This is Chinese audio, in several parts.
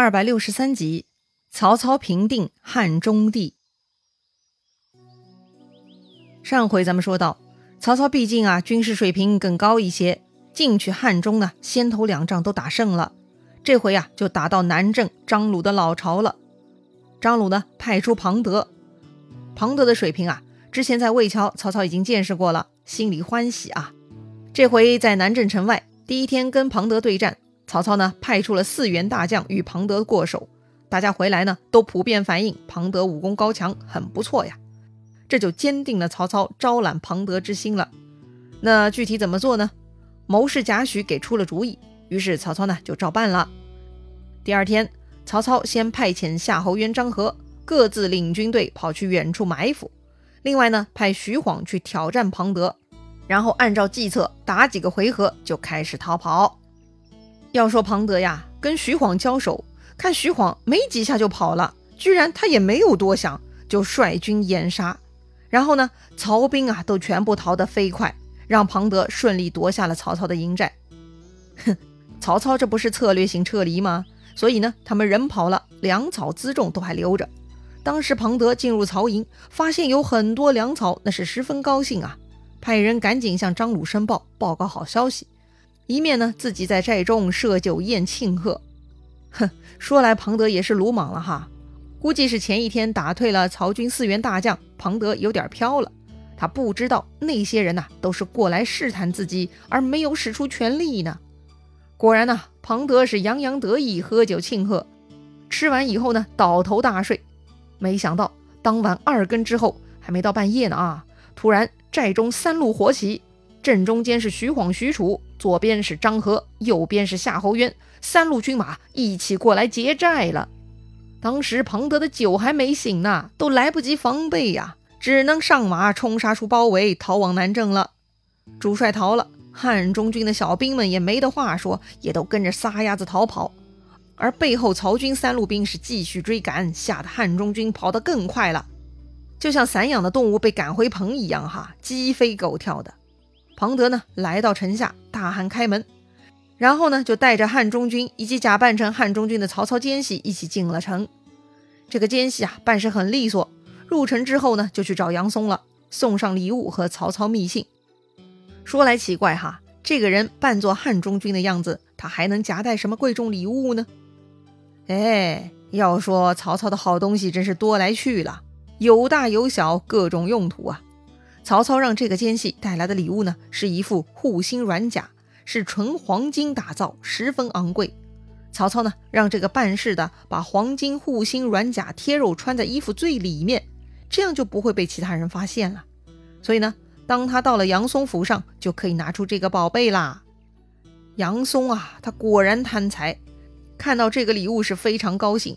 二百六十三集，曹操平定汉中帝。上回咱们说到，曹操毕竟啊军事水平更高一些，进去汉中呢，先头两仗都打胜了，这回啊就打到南郑张鲁的老巢了。张鲁呢派出庞德，庞德的水平啊，之前在魏桥曹操已经见识过了，心里欢喜啊。这回在南郑城外，第一天跟庞德对战。曹操呢，派出了四员大将与庞德过手，大家回来呢，都普遍反映庞德武功高强，很不错呀。这就坚定了曹操招揽庞德之心了。那具体怎么做呢？谋士贾诩给出了主意，于是曹操呢就照办了。第二天，曹操先派遣夏侯渊、张合各自领军队跑去远处埋伏，另外呢派徐晃去挑战庞德，然后按照计策打几个回合就开始逃跑。要说庞德呀，跟徐晃交手，看徐晃没几下就跑了，居然他也没有多想，就率军掩杀。然后呢，曹兵啊都全部逃得飞快，让庞德顺利夺下了曹操的营寨。哼，曹操这不是策略性撤离吗？所以呢，他们人跑了，粮草辎重都还留着。当时庞德进入曹营，发现有很多粮草，那是十分高兴啊，派人赶紧向张鲁申报，报告好消息。一面呢，自己在寨中设酒宴庆贺。哼，说来庞德也是鲁莽了哈，估计是前一天打退了曹军四员大将，庞德有点飘了。他不知道那些人呐都是过来试探自己，而没有使出全力呢。果然呐，庞德是洋洋得意，喝酒庆贺。吃完以后呢，倒头大睡。没想到当晚二更之后，还没到半夜呢啊，突然寨中三路火起。正中间是徐晃、许褚，左边是张合，右边是夏侯渊，三路军马一起过来劫寨了。当时庞德的酒还没醒呢，都来不及防备呀，只能上马冲杀出包围，逃往南郑了。主帅逃了，汉中军的小兵们也没得话说，也都跟着撒丫子逃跑。而背后曹军三路兵是继续追赶，吓得汉中军跑得更快了，就像散养的动物被赶回棚一样，哈，鸡飞狗跳的。庞德呢，来到城下，大喊开门，然后呢，就带着汉中军以及假扮成汉中军的曹操奸细一起进了城。这个奸细啊，办事很利索。入城之后呢，就去找杨松了，送上礼物和曹操密信。说来奇怪哈，这个人扮作汉中军的样子，他还能夹带什么贵重礼物呢？哎，要说曹操的好东西真是多来去了，有大有小，各种用途啊。曹操让这个奸细带来的礼物呢，是一副护心软甲，是纯黄金打造，十分昂贵。曹操呢，让这个办事的把黄金护心软甲贴肉穿在衣服最里面，这样就不会被其他人发现了。所以呢，当他到了杨松府上，就可以拿出这个宝贝啦。杨松啊，他果然贪财，看到这个礼物是非常高兴。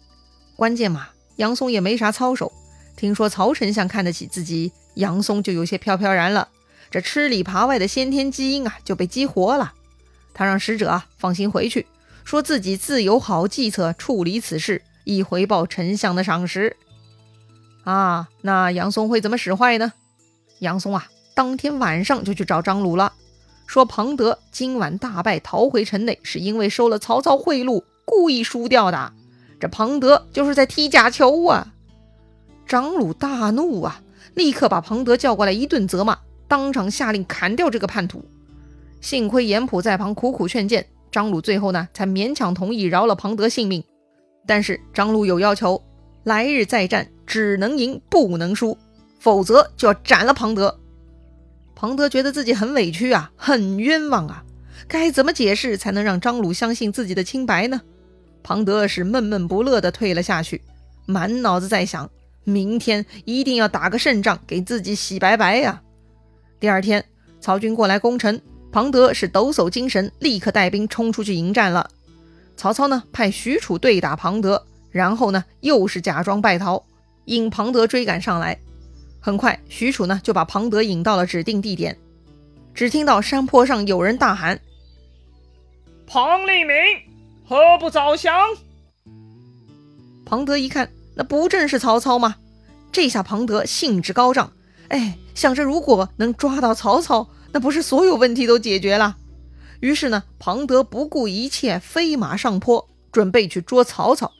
关键嘛，杨松也没啥操守。听说曹丞相看得起自己，杨松就有些飘飘然了。这吃里扒外的先天基因啊，就被激活了。他让使者放心回去，说自己自有好计策处理此事，以回报丞相的赏识。啊，那杨松会怎么使坏呢？杨松啊，当天晚上就去找张鲁了，说庞德今晚大败逃回城内，是因为收了曹操贿赂，故意输掉的。这庞德就是在踢假球啊！张鲁大怒啊，立刻把庞德叫过来一顿责骂，当场下令砍掉这个叛徒。幸亏严普在旁苦苦劝谏，张鲁最后呢才勉强同意饶了庞德性命。但是张鲁有要求，来日再战只能赢不能输，否则就要斩了庞德。庞德觉得自己很委屈啊，很冤枉啊，该怎么解释才能让张鲁相信自己的清白呢？庞德是闷闷不乐地退了下去，满脑子在想。明天一定要打个胜仗，给自己洗白白呀！第二天，曹军过来攻城，庞德是抖擞精神，立刻带兵冲出去迎战了。曹操呢，派许褚对打庞德，然后呢，又是假装败逃，引庞德追赶上来。很快，许褚呢就把庞德引到了指定地点。只听到山坡上有人大喊：“庞立明，何不早降？”庞德一看。那不正是曹操吗？这下庞德兴致高涨，哎，想着如果能抓到曹操，那不是所有问题都解决了？于是呢，庞德不顾一切，飞马上坡，准备去捉曹操。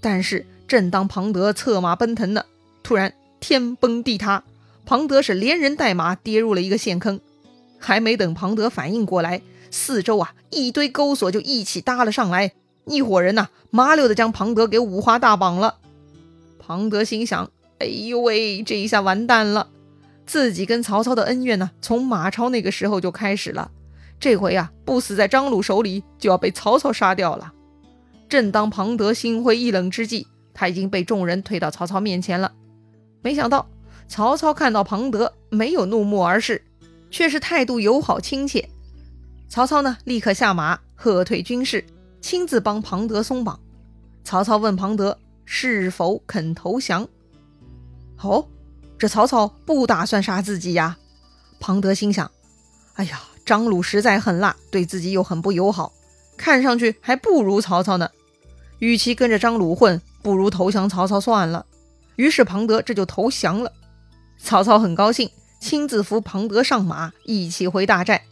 但是正当庞德策马奔腾呢，突然天崩地塌，庞德是连人带马跌入了一个陷坑。还没等庞德反应过来，四周啊一堆钩索就一起搭了上来，一伙人呐麻溜的将庞德给五花大绑了。庞德心想：哎呦喂，这一下完蛋了！自己跟曹操的恩怨呢，从马超那个时候就开始了。这回呀，不死在张鲁手里，就要被曹操杀掉了。正当庞德心灰意冷之际，他已经被众人推到曹操面前了。没想到曹操看到庞德，没有怒目而视。却是态度友好亲切。曹操呢，立刻下马喝退军士，亲自帮庞德松绑。曹操问庞德是否肯投降。哦，这曹操不打算杀自己呀？庞德心想：哎呀，张鲁实在狠辣，对自己又很不友好，看上去还不如曹操呢。与其跟着张鲁混，不如投降曹操算了。于是庞德这就投降了。曹操很高兴。亲自扶庞德上马，一起回大寨，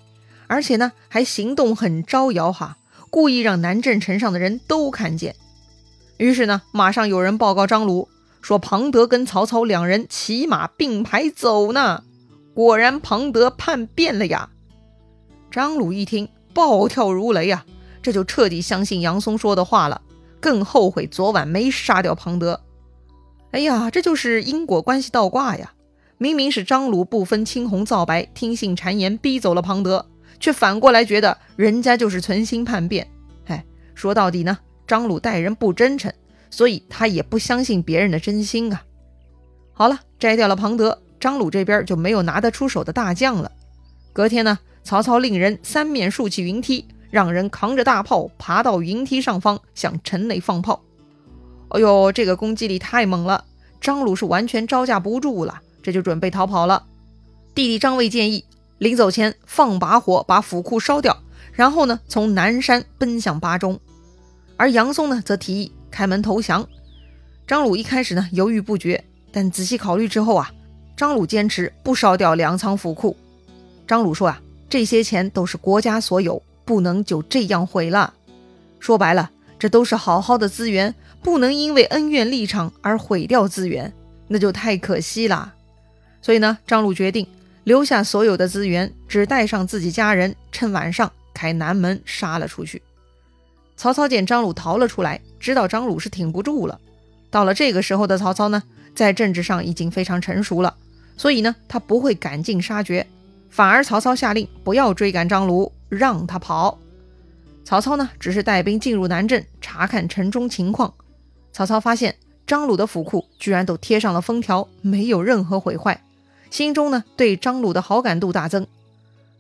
而且呢，还行动很招摇哈，故意让南郑城上的人都看见。于是呢，马上有人报告张鲁，说庞德跟曹操两人骑马并排走呢。果然，庞德叛变了呀！张鲁一听，暴跳如雷呀，这就彻底相信杨松说的话了，更后悔昨晚没杀掉庞德。哎呀，这就是因果关系倒挂呀！明明是张鲁不分青红皂白，听信谗言逼走了庞德，却反过来觉得人家就是存心叛变。哎，说到底呢，张鲁待人不真诚，所以他也不相信别人的真心啊。好了，摘掉了庞德，张鲁这边就没有拿得出手的大将了。隔天呢，曹操令人三面竖起云梯，让人扛着大炮爬到云梯上方向城内放炮。哎呦，这个攻击力太猛了，张鲁是完全招架不住了。这就准备逃跑了。弟弟张卫建议临走前放把火把府库烧掉，然后呢从南山奔向巴中。而杨松呢则提议开门投降。张鲁一开始呢犹豫不决，但仔细考虑之后啊，张鲁坚持不烧掉粮仓府库。张鲁说啊，这些钱都是国家所有，不能就这样毁了。说白了，这都是好好的资源，不能因为恩怨立场而毁掉资源，那就太可惜了。所以呢，张鲁决定留下所有的资源，只带上自己家人，趁晚上开南门杀了出去。曹操见张鲁逃了出来，知道张鲁是挺不住了。到了这个时候的曹操呢，在政治上已经非常成熟了，所以呢，他不会赶尽杀绝，反而曹操下令不要追赶张鲁，让他跑。曹操呢，只是带兵进入南郑，查看城中情况。曹操发现张鲁的府库居然都贴上了封条，没有任何毁坏。心中呢，对张鲁的好感度大增。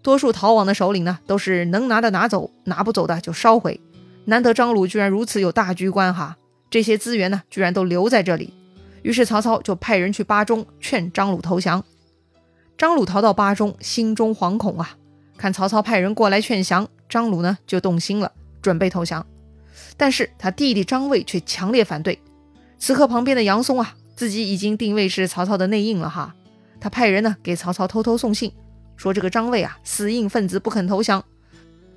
多数逃亡的首领呢，都是能拿的拿走，拿不走的就烧毁。难得张鲁居然如此有大局观哈，这些资源呢，居然都留在这里。于是曹操就派人去巴中劝张鲁投降。张鲁逃到巴中，心中惶恐啊。看曹操派人过来劝降，张鲁呢就动心了，准备投降。但是他弟弟张卫却强烈反对。此刻旁边的杨松啊，自己已经定位是曹操的内应了哈。他派人呢给曹操偷偷送信，说这个张卫啊死硬分子不肯投降，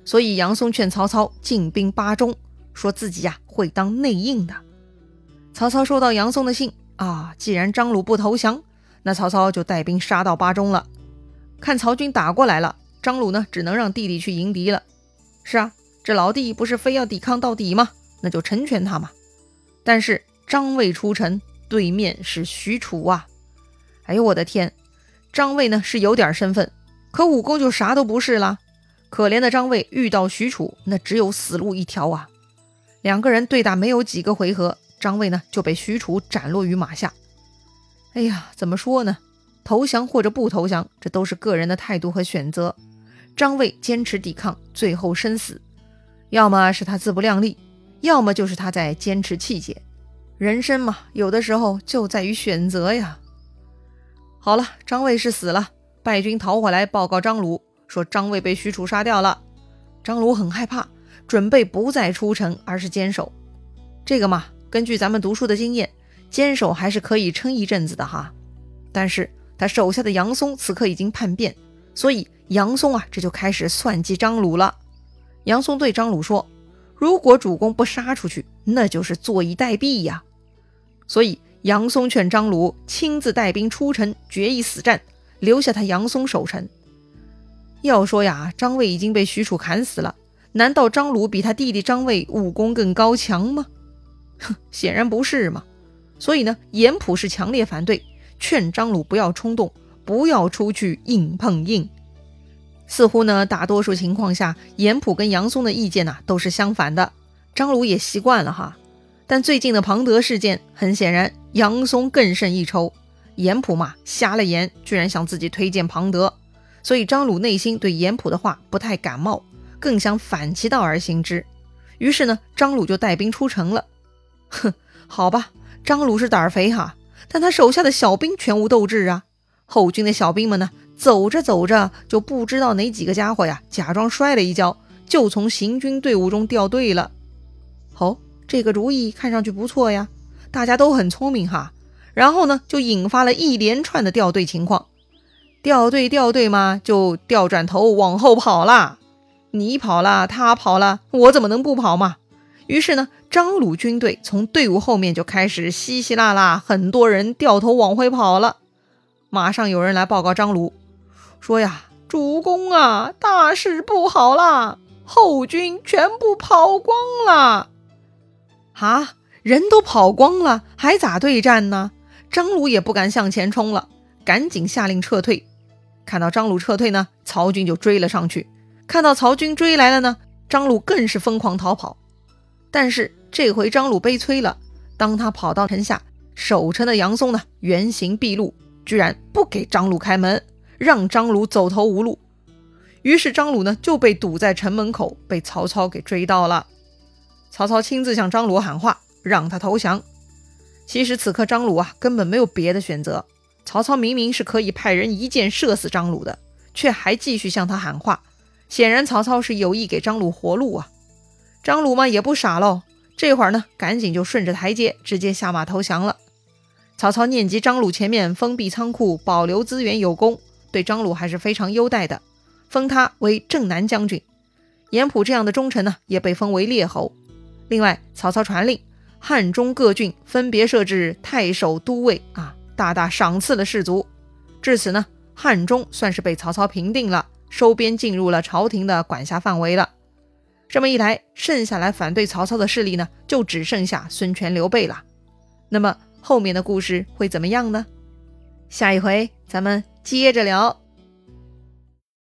所以杨松劝曹操进兵巴中，说自己呀会当内应的。曹操收到杨松的信啊，既然张鲁不投降，那曹操就带兵杀到巴中了。看曹军打过来了，张鲁呢只能让弟弟去迎敌了。是啊，这老弟不是非要抵抗到底吗？那就成全他嘛。但是张卫出城，对面是许褚啊。哎呦我的天，张卫呢是有点身份，可武功就啥都不是了。可怜的张卫遇到许褚，那只有死路一条啊！两个人对打没有几个回合，张卫呢就被许褚斩落于马下。哎呀，怎么说呢？投降或者不投降，这都是个人的态度和选择。张卫坚持抵抗，最后身死，要么是他自不量力，要么就是他在坚持气节。人生嘛，有的时候就在于选择呀。好了，张卫是死了，败军逃回来报告张鲁，说张卫被许褚杀掉了。张鲁很害怕，准备不再出城，而是坚守。这个嘛，根据咱们读书的经验，坚守还是可以撑一阵子的哈。但是他手下的杨松此刻已经叛变，所以杨松啊，这就开始算计张鲁了。杨松对张鲁说：“如果主公不杀出去，那就是坐以待毙呀。所以杨松劝张鲁亲自带兵出城，决一死战，留下他杨松守城。要说呀，张卫已经被许褚砍死了，难道张鲁比他弟弟张卫武功更高强吗？哼，显然不是嘛。所以呢，严普是强烈反对，劝张鲁不要冲动，不要出去硬碰硬。似乎呢，大多数情况下，严普跟杨松的意见呐都是相反的。张鲁也习惯了哈。但最近的庞德事件，很显然杨松更胜一筹。严普嘛，瞎了眼，居然向自己推荐庞德。所以张鲁内心对严普的话不太感冒，更想反其道而行之。于是呢，张鲁就带兵出城了。哼，好吧。张鲁是胆儿肥哈，但他手下的小兵全无斗志啊。后军的小兵们呢，走着走着就不知道哪几个家伙呀，假装摔了一跤，就从行军队伍中掉队了。哦，这个主意看上去不错呀，大家都很聪明哈。然后呢，就引发了一连串的掉队情况。掉队掉队嘛，就掉转头往后跑啦。你跑了，他跑了，我怎么能不跑嘛？于是呢。张鲁军队从队伍后面就开始稀稀拉拉，很多人掉头往回跑了。马上有人来报告张鲁，说呀：“主公啊，大事不好啦！后军全部跑光了。”啊，人都跑光了，还咋对战呢？张鲁也不敢向前冲了，赶紧下令撤退。看到张鲁撤退呢，曹军就追了上去。看到曹军追来了呢，张鲁更是疯狂逃跑。但是。这回张鲁悲催了。当他跑到城下，守城的杨松呢，原形毕露，居然不给张鲁开门，让张鲁走投无路。于是张鲁呢就被堵在城门口，被曹操给追到了。曹操亲自向张鲁喊话，让他投降。其实此刻张鲁啊根本没有别的选择。曹操明明是可以派人一箭射死张鲁的，却还继续向他喊话，显然曹操是有意给张鲁活路啊。张鲁嘛也不傻喽。这会儿呢，赶紧就顺着台阶直接下马投降了。曹操念及张鲁前面封闭仓库、保留资源有功，对张鲁还是非常优待的，封他为正南将军。严普这样的忠臣呢，也被封为列侯。另外，曹操传令，汉中各郡分别设置太守、都尉啊，大大赏赐了士卒。至此呢，汉中算是被曹操平定了，收编进入了朝廷的管辖范围了。这么一来，剩下来反对曹操的势力呢，就只剩下孙权、刘备了。那么后面的故事会怎么样呢？下一回咱们接着聊。